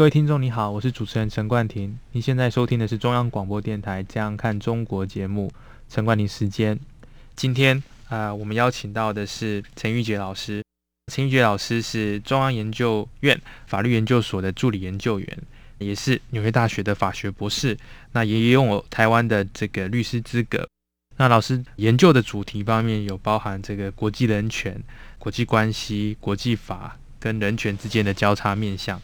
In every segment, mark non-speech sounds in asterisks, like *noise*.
各位听众，你好，我是主持人陈冠廷。您现在收听的是中央广播电台《这样看中国》节目，陈冠廷时间。今天啊、我们邀请到的是陈玉杰老师。陈玉杰老师是中央研究院法律研究所的助理研究员，也是纽约大学的法学博士。那也拥有台湾的这个律师资格。那老师研究的主题方面有包含这个国际人权、国际关系、国际法跟人权之间的交叉面向。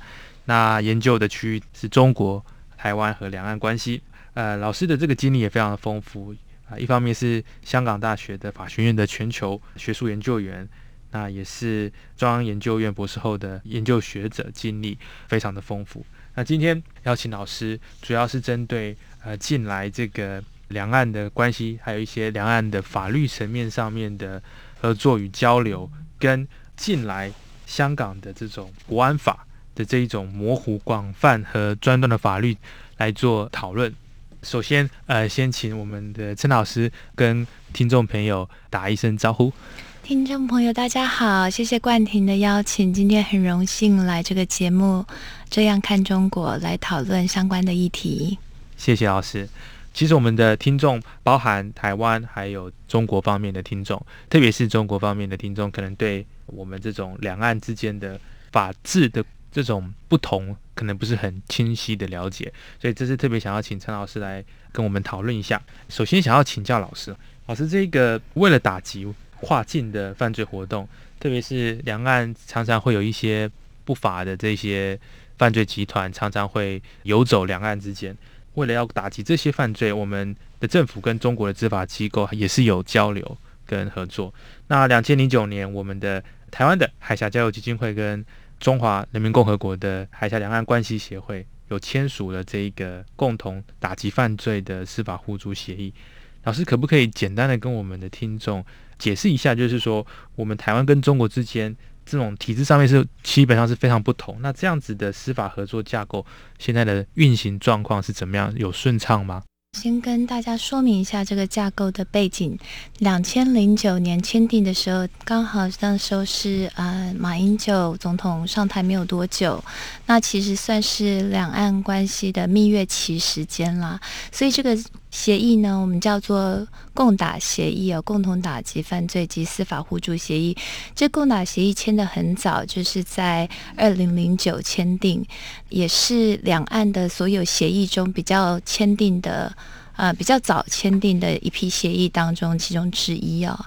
那研究的区域是中国、台湾和两岸关系。呃，老师的这个经历也非常的丰富啊、一方面是香港大学的法学院的全球学术研究员，那也是中央研究院博士后的研究学者，经历非常的丰富。那今天邀请老师，主要是针对呃近来这个两岸的关系，还有一些两岸的法律层面上面的合作与交流，跟近来香港的这种国安法。的这一种模糊、广泛和专断的法律来做讨论。首先，呃，先请我们的陈老师跟听众朋友打一声招呼。听众朋友，大家好，谢谢冠廷的邀请，今天很荣幸来这个节目，这样看中国来讨论相关的议题。谢谢老师。其实我们的听众包含台湾还有中国方面的听众，特别是中国方面的听众，可能对我们这种两岸之间的法治的。这种不同可能不是很清晰的了解，所以这次特别想要请陈老师来跟我们讨论一下。首先想要请教老师，老师这个为了打击跨境的犯罪活动，特别是两岸常常会有一些不法的这些犯罪集团，常常会游走两岸之间。为了要打击这些犯罪，我们的政府跟中国的执法机构也是有交流跟合作。那两千零九年，我们的台湾的海峡交流基金会跟中华人民共和国的海峡两岸关系协会有签署了这一个共同打击犯罪的司法互助协议。老师可不可以简单的跟我们的听众解释一下，就是说我们台湾跟中国之间这种体制上面是基本上是非常不同。那这样子的司法合作架构现在的运行状况是怎么样？有顺畅吗？先跟大家说明一下这个架构的背景。两千零九年签订的时候，刚好那时候是呃马英九总统上台没有多久，那其实算是两岸关系的蜜月期时间啦。所以这个协议呢，我们叫做共打协议哦，共同打击犯罪及司法互助协议。这共打协议签的很早，就是在二零零九签订，也是两岸的所有协议中比较签订的。呃，比较早签订的一批协议当中，其中之一哦。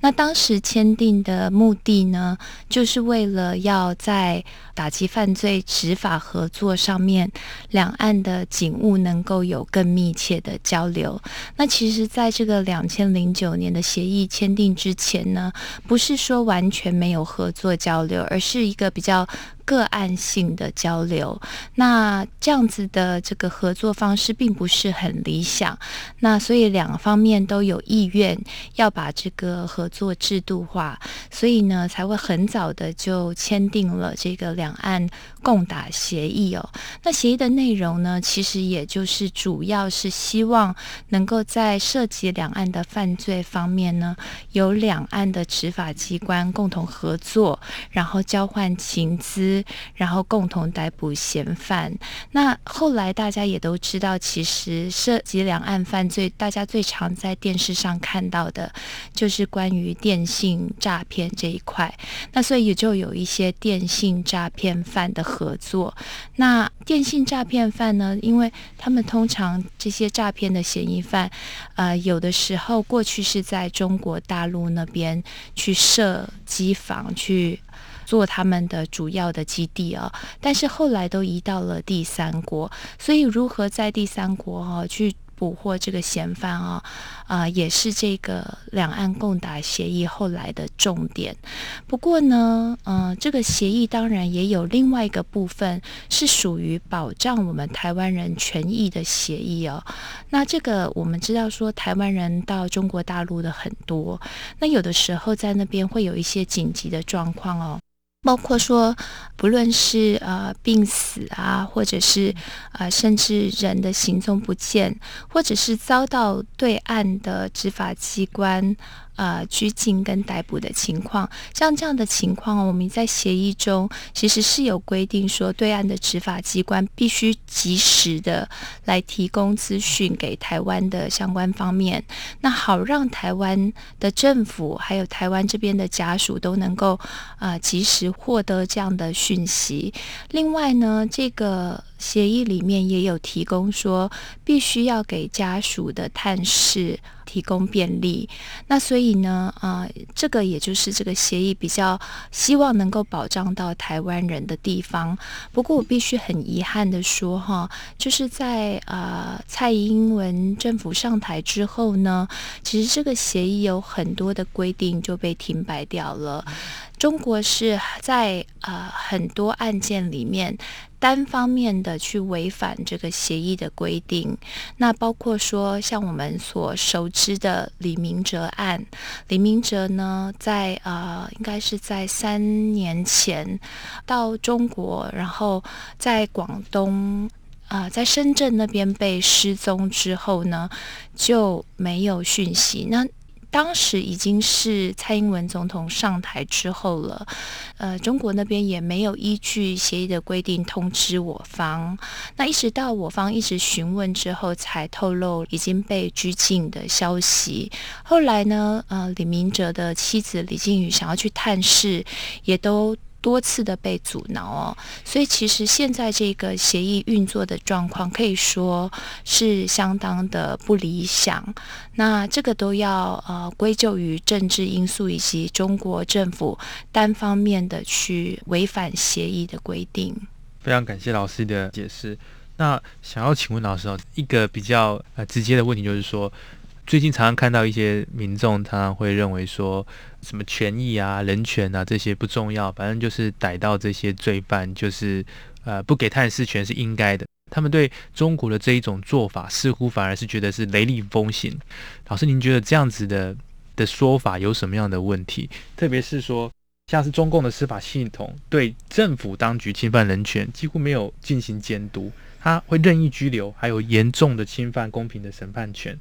那当时签订的目的呢，就是为了要在打击犯罪执法合作上面，两岸的警务能够有更密切的交流。那其实，在这个两千零九年的协议签订之前呢，不是说完全没有合作交流，而是一个比较。个案性的交流，那这样子的这个合作方式并不是很理想，那所以两方面都有意愿要把这个合作制度化，所以呢才会很早的就签订了这个两岸共打协议哦。那协议的内容呢，其实也就是主要是希望能够在涉及两岸的犯罪方面呢，由两岸的执法机关共同合作，然后交换情资。然后共同逮捕嫌犯。那后来大家也都知道，其实涉及两岸犯罪，大家最常在电视上看到的，就是关于电信诈骗这一块。那所以也就有一些电信诈骗犯的合作。那电信诈骗犯呢，因为他们通常这些诈骗的嫌疑犯，呃，有的时候过去是在中国大陆那边去设机房去。做他们的主要的基地啊，但是后来都移到了第三国，所以如何在第三国哈去捕获这个嫌犯啊，啊、也是这个两岸共打协议后来的重点。不过呢，嗯、呃，这个协议当然也有另外一个部分是属于保障我们台湾人权益的协议哦。那这个我们知道说，台湾人到中国大陆的很多，那有的时候在那边会有一些紧急的状况哦。包括说，不论是呃病死啊，或者是呃甚至人的行踪不见，或者是遭到对岸的执法机关。呃，拘禁跟逮捕的情况，像这样的情况，我们在协议中其实是有规定说，对岸的执法机关必须及时的来提供资讯给台湾的相关方面，那好让台湾的政府还有台湾这边的家属都能够呃及时获得这样的讯息。另外呢，这个。协议里面也有提供说，必须要给家属的探视提供便利。那所以呢，啊、这个也就是这个协议比较希望能够保障到台湾人的地方。不过我必须很遗憾的说，哈，就是在啊、蔡英文政府上台之后呢，其实这个协议有很多的规定就被停摆掉了。中国是在呃很多案件里面单方面的去违反这个协议的规定，那包括说像我们所熟知的李明哲案，李明哲呢在呃应该是在三年前到中国，然后在广东啊、在深圳那边被失踪之后呢就没有讯息，那。当时已经是蔡英文总统上台之后了，呃，中国那边也没有依据协议的规定通知我方，那一直到我方一直询问之后，才透露已经被拘禁的消息。后来呢，呃，李明哲的妻子李静宇想要去探视，也都。多次的被阻挠哦，所以其实现在这个协议运作的状况可以说是相当的不理想。那这个都要呃归咎于政治因素以及中国政府单方面的去违反协议的规定。非常感谢老师的解释。那想要请问老师哦，一个比较呃直接的问题就是说。最近常常看到一些民众，常常会认为说什么权益啊、人权啊这些不重要，反正就是逮到这些罪犯，就是呃不给探视权是应该的。他们对中国的这一种做法，似乎反而是觉得是雷厉风行。老师，您觉得这样子的的说法有什么样的问题？特别是说，像是中共的司法系统对政府当局侵犯人权几乎没有进行监督，他会任意拘留，还有严重的侵犯公平的审判权。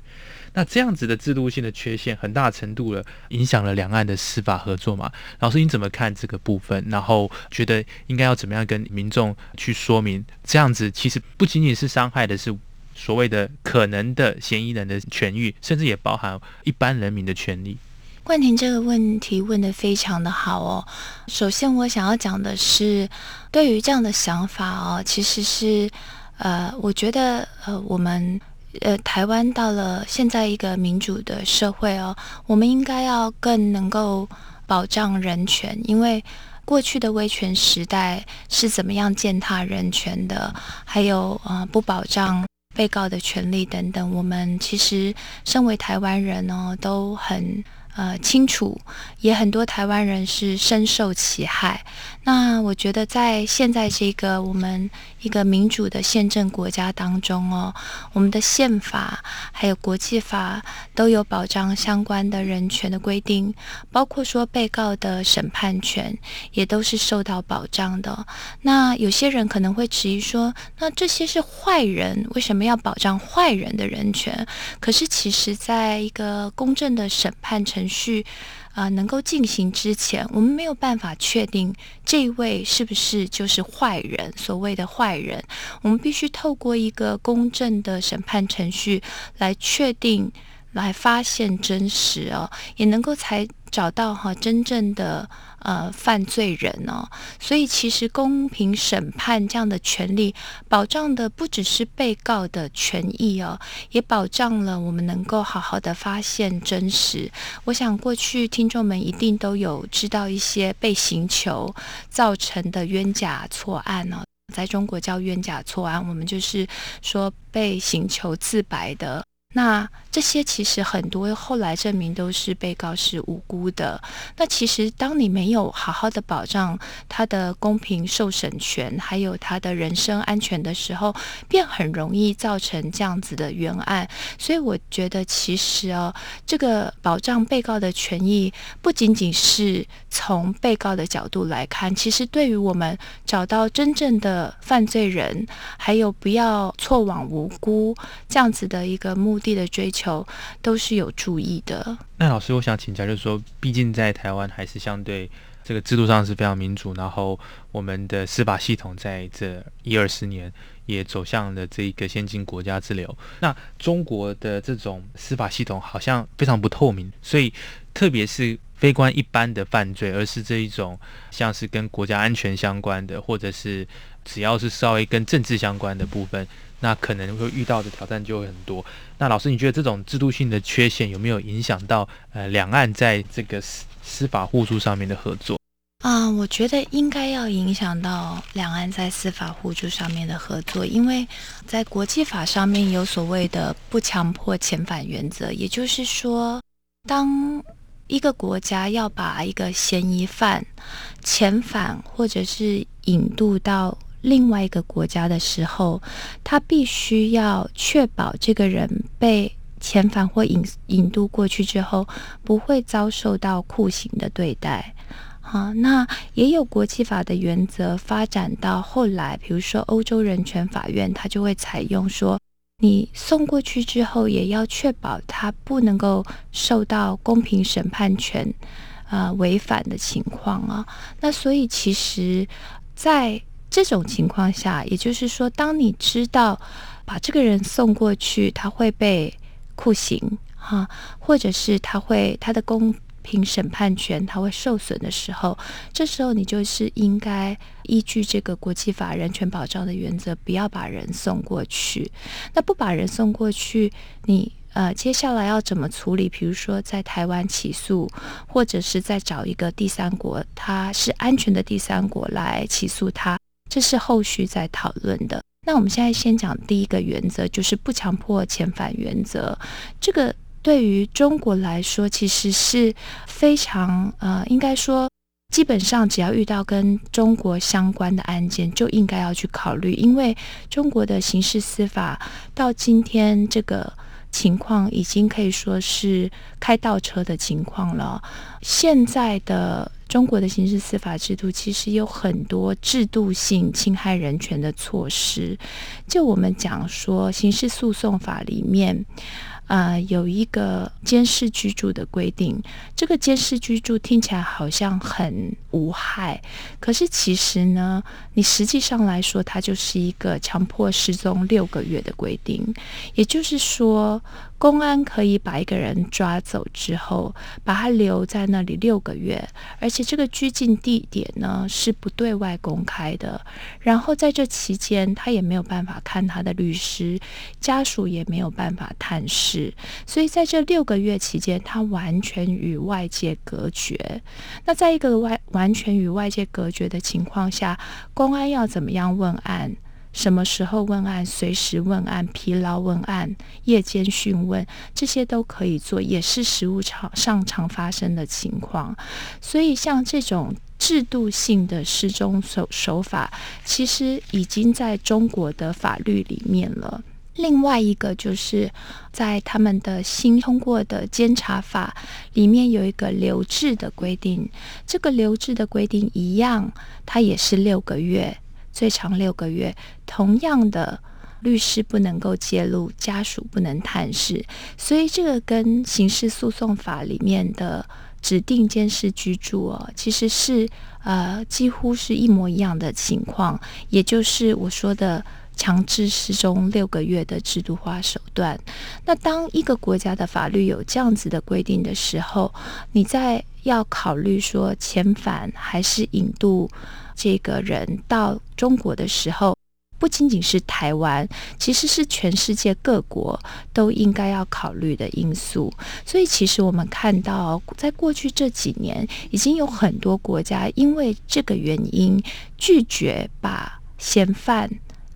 那这样子的制度性的缺陷，很大程度了影响了两岸的司法合作嘛？老师，你怎么看这个部分？然后觉得应该要怎么样跟民众去说明？这样子其实不仅仅是伤害的是所谓的可能的嫌疑人的权益，甚至也包含一般人民的权利。冠廷这个问题问得非常的好哦。首先，我想要讲的是，对于这样的想法哦，其实是呃，我觉得呃，我们。呃，台湾到了现在一个民主的社会哦，我们应该要更能够保障人权，因为过去的威权时代是怎么样践踏人权的，还有呃不保障被告的权利等等，我们其实身为台湾人哦，都很。呃，清楚，也很多台湾人是深受其害。那我觉得，在现在这个我们一个民主的宪政国家当中哦，我们的宪法还有国际法都有保障相关的人权的规定，包括说被告的审判权也都是受到保障的。那有些人可能会质疑说，那这些是坏人，为什么要保障坏人的人权？可是其实，在一个公正的审判程程序啊，能够进行之前，我们没有办法确定这一位是不是就是坏人。所谓的坏人，我们必须透过一个公正的审判程序来确定、来发现真实哦，也能够才找到哈真正的。呃，犯罪人哦，所以其实公平审判这样的权利，保障的不只是被告的权益哦，也保障了我们能够好好的发现真实。我想过去听众们一定都有知道一些被刑求造成的冤假错案哦。在中国叫冤假错案，我们就是说被刑求自白的。那这些其实很多后来证明都是被告是无辜的。那其实当你没有好好的保障他的公平受审权，还有他的人身安全的时候，便很容易造成这样子的冤案。所以我觉得，其实哦，这个保障被告的权益，不仅仅是从被告的角度来看，其实对于我们找到真正的犯罪人，还有不要错枉无辜这样子的一个目的。的追求都是有注意的。那老师，我想请教，就是说，毕竟在台湾还是相对这个制度上是非常民主，然后我们的司法系统在这一二十年也走向了这一个先进国家之流。那中国的这种司法系统好像非常不透明，所以特别是非关一般的犯罪，而是这一种像是跟国家安全相关的，或者是只要是稍微跟政治相关的部分。那可能会遇到的挑战就会很多。那老师，你觉得这种制度性的缺陷有没有影响到呃两岸在这个司司法互助上面的合作？啊、我觉得应该要影响到两岸在司法互助上面的合作，因为在国际法上面有所谓的不强迫遣返原则，也就是说，当一个国家要把一个嫌疑犯遣返或者是引渡到另外一个国家的时候，他必须要确保这个人被遣返或引引渡过去之后，不会遭受到酷刑的对待。好，那也有国际法的原则发展到后来，比如说欧洲人权法院，他就会采用说，你送过去之后，也要确保他不能够受到公平审判权呃违反的情况啊。那所以其实，在这种情况下，也就是说，当你知道把这个人送过去，他会被酷刑哈，或者是他会他的公平审判权他会受损的时候，这时候你就是应该依据这个国际法人权保障的原则，不要把人送过去。那不把人送过去，你呃接下来要怎么处理？比如说在台湾起诉，或者是再找一个第三国，他是安全的第三国来起诉他。这是后续在讨论的。那我们现在先讲第一个原则，就是不强迫遣返原则。这个对于中国来说，其实是非常呃，应该说，基本上只要遇到跟中国相关的案件，就应该要去考虑，因为中国的刑事司法到今天这个情况已经可以说是开倒车的情况了。现在的。中国的刑事司法制度其实有很多制度性侵害人权的措施。就我们讲说，刑事诉讼法里面。呃，有一个监视居住的规定，这个监视居住听起来好像很无害，可是其实呢，你实际上来说，它就是一个强迫失踪六个月的规定。也就是说，公安可以把一个人抓走之后，把他留在那里六个月，而且这个拘禁地点呢是不对外公开的。然后在这期间，他也没有办法看他的律师，家属也没有办法探视。所以在这六个月期间，他完全与外界隔绝。那在一个外完全与外界隔绝的情况下，公安要怎么样问案？什么时候问案？随时问案？疲劳问案？夜间讯问？这些都可以做，也是实务常上常发生的情况。所以像这种制度性的失踪手手法，其实已经在中国的法律里面了。另外一个就是在他们的新通过的监察法里面有一个留置的规定，这个留置的规定一样，它也是六个月，最长六个月。同样的，律师不能够介入，家属不能探视，所以这个跟刑事诉讼法里面的指定监视居住哦，其实是呃几乎是一模一样的情况，也就是我说的。强制失踪六个月的制度化手段。那当一个国家的法律有这样子的规定的时候，你在要考虑说遣返还是引渡这个人到中国的时候，不仅仅是台湾，其实是全世界各国都应该要考虑的因素。所以，其实我们看到，在过去这几年，已经有很多国家因为这个原因拒绝把。嫌犯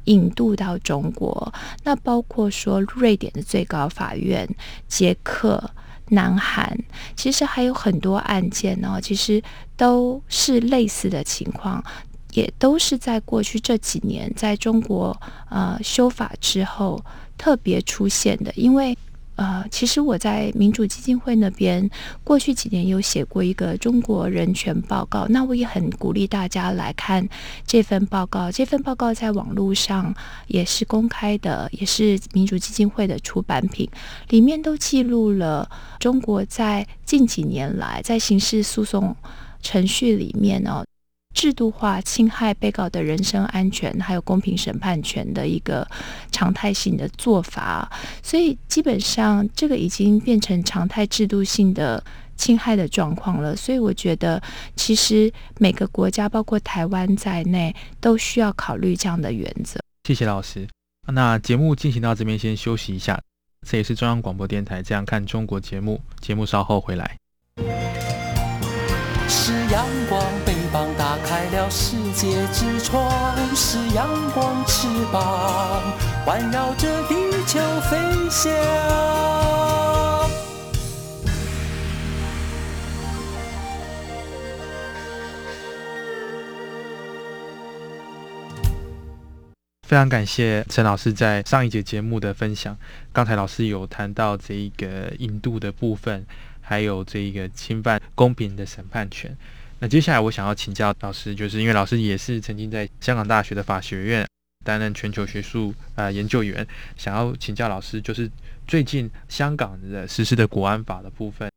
引渡到中国，那包括说瑞典的最高法院、捷克、南韩，其实还有很多案件呢，其实都是类似的情况，也都是在过去这几年在中国呃修法之后特别出现的，因为。呃，其实我在民主基金会那边过去几年有写过一个中国人权报告，那我也很鼓励大家来看这份报告。这份报告在网络上也是公开的，也是民主基金会的出版品，里面都记录了中国在近几年来在刑事诉讼程序里面呢、制度化侵害被告的人身安全，还有公平审判权的一个常态性的做法，所以基本上这个已经变成常态制度性的侵害的状况了。所以我觉得，其实每个国家，包括台湾在内，都需要考虑这样的原则。谢谢老师。那节目进行到这边，先休息一下。这也是中央广播电台《这样看中国》节目，节目稍后回来。是阳光，翅膀打开了世界之窗，是阳光翅膀环绕着地球飞翔。非常感谢陈老师在上一节节目的分享。刚才老师有谈到这一个引渡的部分。还有这一个侵犯公平的审判权。那接下来我想要请教老师，就是因为老师也是曾经在香港大学的法学院担任全球学术、呃、研究员，想要请教老师，就是最近香港的实施的国安法的部分，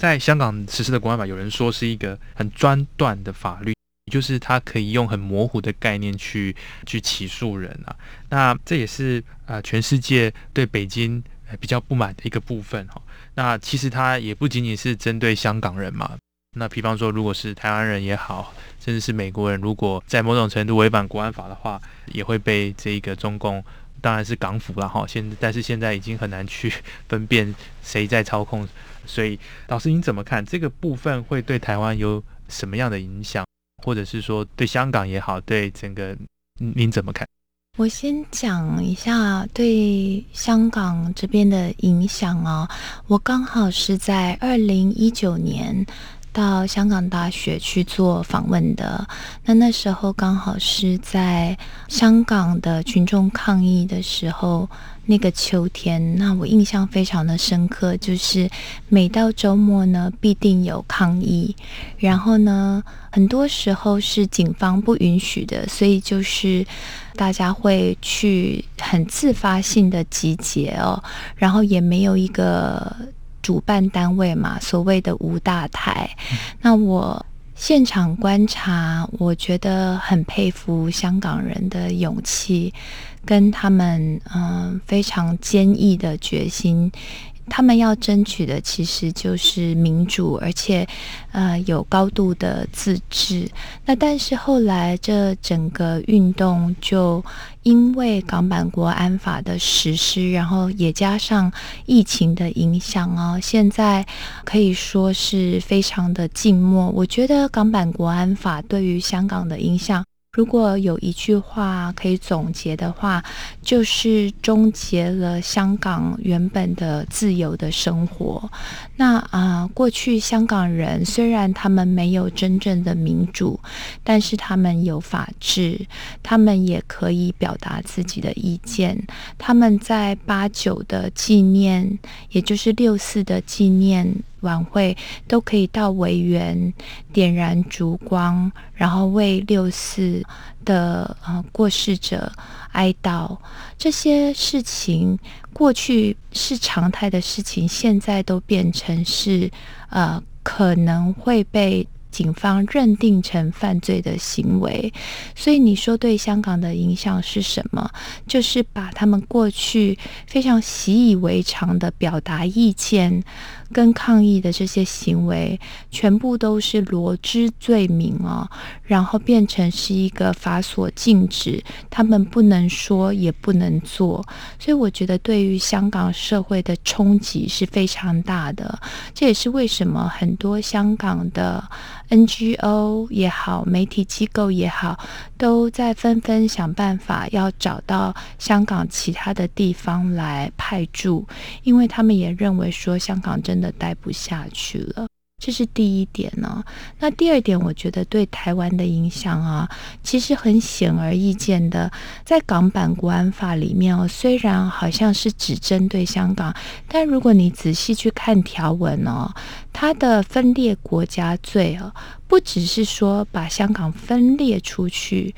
在香港实施的国安法，有人说是一个很专断的法律，就是它可以用很模糊的概念去去起诉人啊。那这也是啊、呃、全世界对北京比较不满的一个部分哈。那其实它也不仅仅是针对香港人嘛。那比方说，如果是台湾人也好，甚至是美国人，如果在某种程度违反国安法的话，也会被这个中共，当然是港府了哈。现但是现在已经很难去 *laughs* 分辨谁在操控。所以，老师您怎么看这个部分会对台湾有什么样的影响，或者是说对香港也好，对整个您怎么看？我先讲一下对香港这边的影响哦。我刚好是在二零一九年到香港大学去做访问的，那那时候刚好是在香港的群众抗议的时候。那个秋天，那我印象非常的深刻，就是每到周末呢，必定有抗议，然后呢，很多时候是警方不允许的，所以就是大家会去很自发性的集结哦，然后也没有一个主办单位嘛，所谓的无大台，那我。现场观察，我觉得很佩服香港人的勇气，跟他们嗯、呃、非常坚毅的决心。他们要争取的其实就是民主，而且呃有高度的自治。那但是后来这整个运动就因为港版国安法的实施，然后也加上疫情的影响啊，现在可以说是非常的静默。我觉得港版国安法对于香港的影响。如果有一句话可以总结的话，就是终结了香港原本的自由的生活。那啊、过去香港人虽然他们没有真正的民主，但是他们有法治，他们也可以表达自己的意见。他们在八九的纪念，也就是六四的纪念。晚会都可以到维园点燃烛光，然后为六四的呃过世者哀悼。这些事情过去是常态的事情，现在都变成是呃可能会被。警方认定成犯罪的行为，所以你说对香港的影响是什么？就是把他们过去非常习以为常的表达意见跟抗议的这些行为，全部都是罗织罪名哦，然后变成是一个法所禁止，他们不能说也不能做。所以我觉得对于香港社会的冲击是非常大的。这也是为什么很多香港的。NGO 也好，媒体机构也好，都在纷纷想办法要找到香港其他的地方来派驻，因为他们也认为说香港真真的待不下去了。这是第一点呢。那第二点，我觉得对台湾的影响啊，其实很显而易见的，在港版国安法里面哦，虽然好像是只针对香港，但如果你仔细去看条文哦，它的分裂国家罪哦，不只是说把香港分裂出去，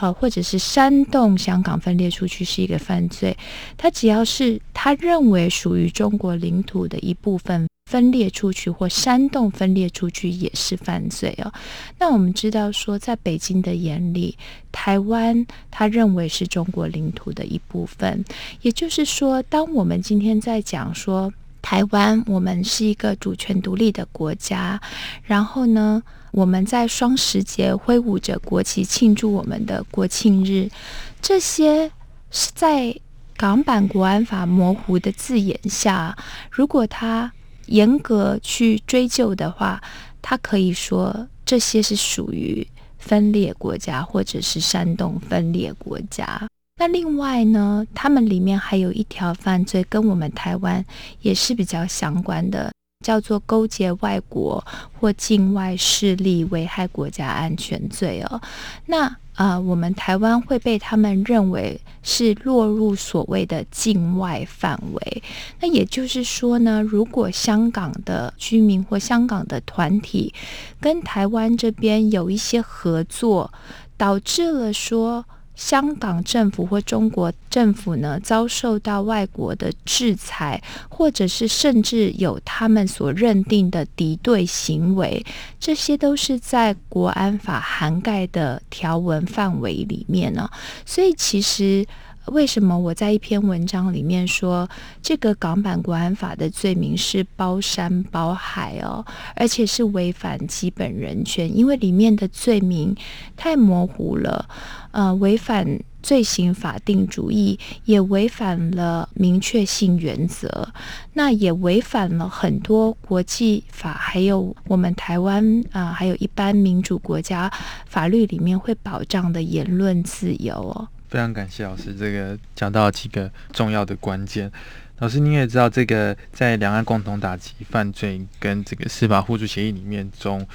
好，或者是煽动香港分裂出去是一个犯罪，他只要是他认为属于中国领土的一部分。分裂出去或煽动分裂出去也是犯罪哦。那我们知道说，在北京的眼里，台湾他认为是中国领土的一部分。也就是说，当我们今天在讲说台湾，我们是一个主权独立的国家，然后呢，我们在双十节挥舞着国旗庆祝我们的国庆日，这些是在港版国安法模糊的字眼下，如果他严格去追究的话，他可以说这些是属于分裂国家，或者是煽动分裂国家。那另外呢，他们里面还有一条犯罪跟我们台湾也是比较相关的，叫做勾结外国或境外势力危害国家安全罪哦。那啊、呃，我们台湾会被他们认为是落入所谓的境外范围。那也就是说呢，如果香港的居民或香港的团体跟台湾这边有一些合作，导致了说。香港政府或中国政府呢，遭受到外国的制裁，或者是甚至有他们所认定的敌对行为，这些都是在国安法涵盖的条文范围里面呢。所以，其实为什么我在一篇文章里面说，这个港版国安法的罪名是包山包海哦，而且是违反基本人权，因为里面的罪名太模糊了。呃，违反罪行法定主义，也违反了明确性原则，那也违反了很多国际法，还有我们台湾啊、还有一般民主国家法律里面会保障的言论自由哦。非常感谢老师，这个讲到几个重要的关键。老师，你也知道，这个在两岸共同打击犯罪跟这个司法互助协议里面中。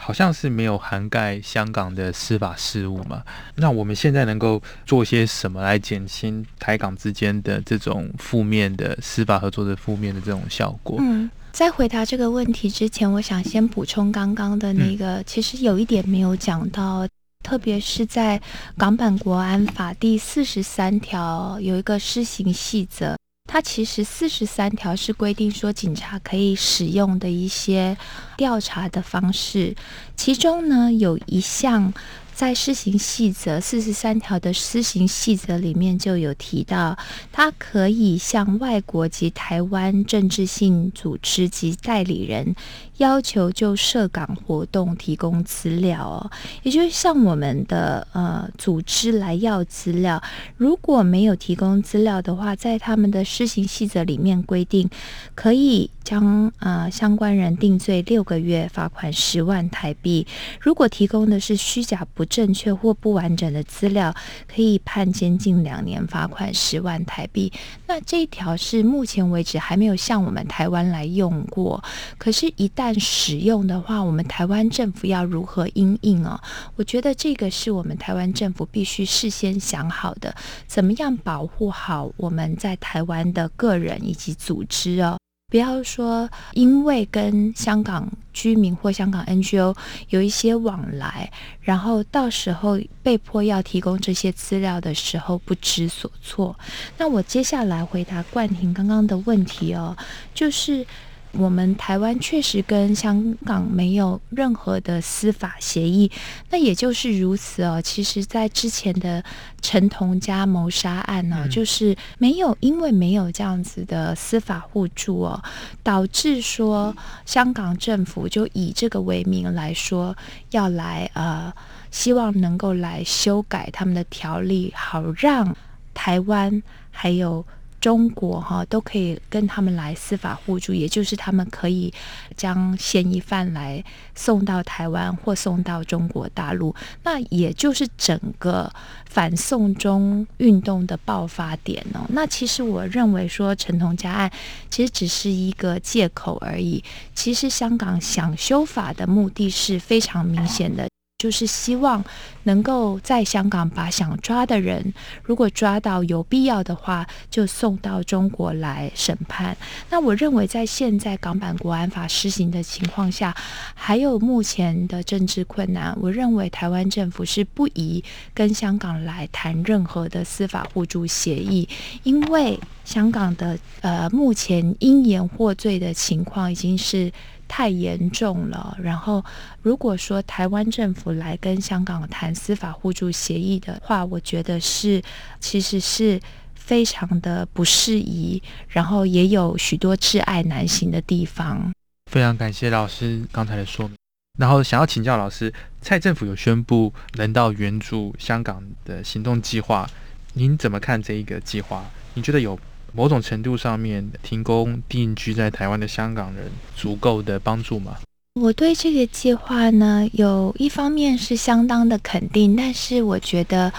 好像是没有涵盖香港的司法事务嘛？那我们现在能够做些什么来减轻台港之间的这种负面的司法合作的负面的这种效果？嗯，在回答这个问题之前，我想先补充刚刚的那个，嗯、其实有一点没有讲到，特别是在港版国安法第四十三条有一个施行细则。它其实四十三条是规定说警察可以使用的一些调查的方式，其中呢有一项。在施行细则四十三条的施行细则里面就有提到，他可以向外国及台湾政治性组织及代理人要求就涉港活动提供资料哦，也就是向我们的呃组织来要资料。如果没有提供资料的话，在他们的施行细则里面规定，可以将呃相关人定罪六个月，罚款十万台币。如果提供的是虚假不正确或不完整的资料，可以判监禁两年，罚款十万台币。那这一条是目前为止还没有向我们台湾来用过，可是，一旦使用的话，我们台湾政府要如何因应哦？我觉得这个是我们台湾政府必须事先想好的，怎么样保护好我们在台湾的个人以及组织哦。不要说因为跟香港居民或香港 NGO 有一些往来，然后到时候被迫要提供这些资料的时候不知所措。那我接下来回答冠廷刚刚的问题哦，就是。我们台湾确实跟香港没有任何的司法协议，那也就是如此哦。其实，在之前的陈同佳谋杀案呢，就是没有因为没有这样子的司法互助哦，导致说香港政府就以这个为名来说要来呃，希望能够来修改他们的条例，好让台湾还有。中国哈都可以跟他们来司法互助，也就是他们可以将嫌疑犯来送到台湾或送到中国大陆，那也就是整个反送中运动的爆发点哦。那其实我认为说陈同佳案其实只是一个借口而已，其实香港想修法的目的是非常明显的。就是希望能够在香港把想抓的人，如果抓到有必要的话，就送到中国来审判。那我认为，在现在港版国安法施行的情况下，还有目前的政治困难，我认为台湾政府是不宜跟香港来谈任何的司法互助协议，因为香港的呃目前因言获罪的情况已经是。太严重了。然后，如果说台湾政府来跟香港谈司法互助协议的话，我觉得是其实是非常的不适宜，然后也有许多挚爱难行的地方。非常感谢老师刚才的说明。然后想要请教老师，蔡政府有宣布人道援助香港的行动计划，您怎么看这一个计划？你觉得有？某种程度上面提供定居在台湾的香港人足够的帮助吗？我对这个计划呢，有一方面是相当的肯定，但是我觉得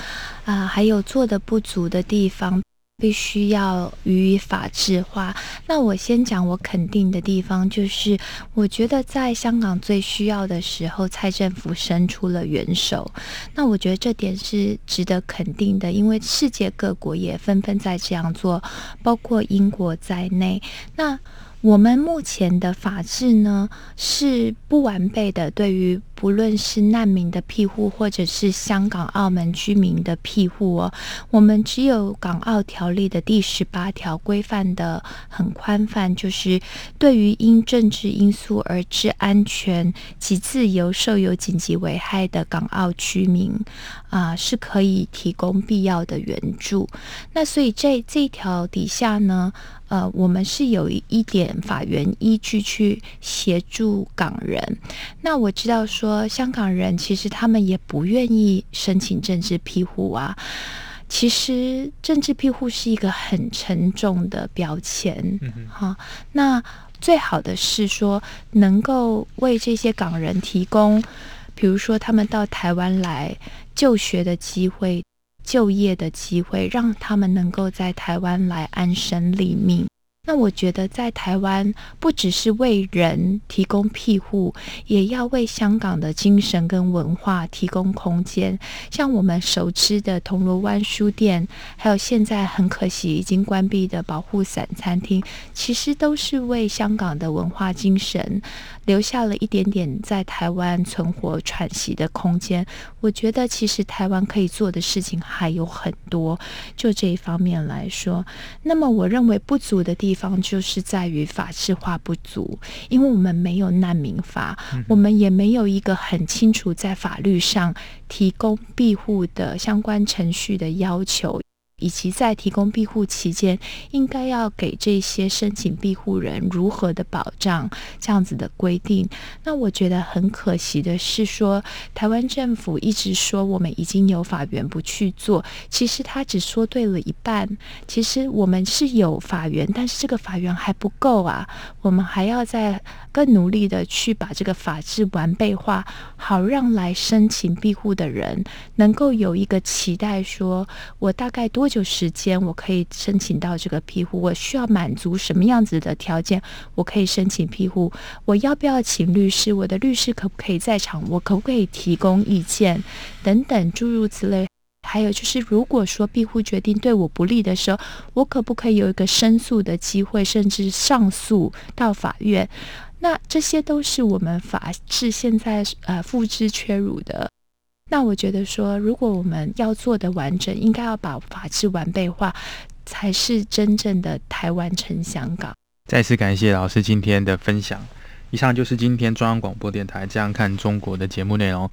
啊、还有做的不足的地方。必须要予以法制化。那我先讲我肯定的地方，就是我觉得在香港最需要的时候，蔡政府伸出了援手。那我觉得这点是值得肯定的，因为世界各国也纷纷在这样做，包括英国在内。那我们目前的法制呢，是不完备的。对于不论是难民的庇护，或者是香港、澳门居民的庇护哦，我们只有港澳条例的第十八条规范的很宽泛，就是对于因政治因素而致安全及自由受有紧急危害的港澳居民啊，是可以提供必要的援助。那所以这这一条底下呢，呃，我们是有一点法源依据去协助港人。那我知道说，香港人其实他们也不愿意申请政治庇护啊。其实政治庇护是一个很沉重的标签，嗯哼，好，那最好的是说，能够为这些港人提供，比如说他们到台湾来就学的机会。就业的机会，让他们能够在台湾来安身立命。那我觉得，在台湾不只是为人提供庇护，也要为香港的精神跟文化提供空间。像我们熟知的铜锣湾书店，还有现在很可惜已经关闭的保护伞餐厅，其实都是为香港的文化精神留下了一点点在台湾存活喘息的空间。我觉得，其实台湾可以做的事情还有很多。就这一方面来说，那么我认为不足的地方。就是在于法制化不足，因为我们没有难民法，我们也没有一个很清楚在法律上提供庇护的相关程序的要求。以及在提供庇护期间，应该要给这些申请庇护人如何的保障，这样子的规定。那我觉得很可惜的是说，台湾政府一直说我们已经有法源不去做，其实他只说对了一半。其实我们是有法源，但是这个法源还不够啊，我们还要再更努力的去把这个法制完备化，好让来申请庇护的人能够有一个期待，说我大概多久时间我可以申请到这个庇护？我需要满足什么样子的条件？我可以申请庇护？我要不要请律师？我的律师可不可以在场？我可不可以提供意见？等等诸如此类。还有就是，如果说庇护决定对我不利的时候，我可不可以有一个申诉的机会，甚至上诉到法院？那这些都是我们法治现在呃付之阙如的。那我觉得说，如果我们要做的完整，应该要把法制完备化，才是真正的台湾撑香港。再次感谢老师今天的分享。以上就是今天中央广播电台《这样看中国》的节目内容。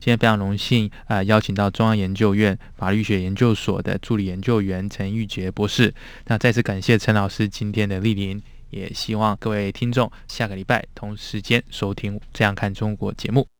今天非常荣幸啊、邀请到中央研究院法律学研究所的助理研究员陈玉杰博士。那再次感谢陈老师今天的莅临。也希望各位听众下个礼拜同时间收听《这样看中国》节目。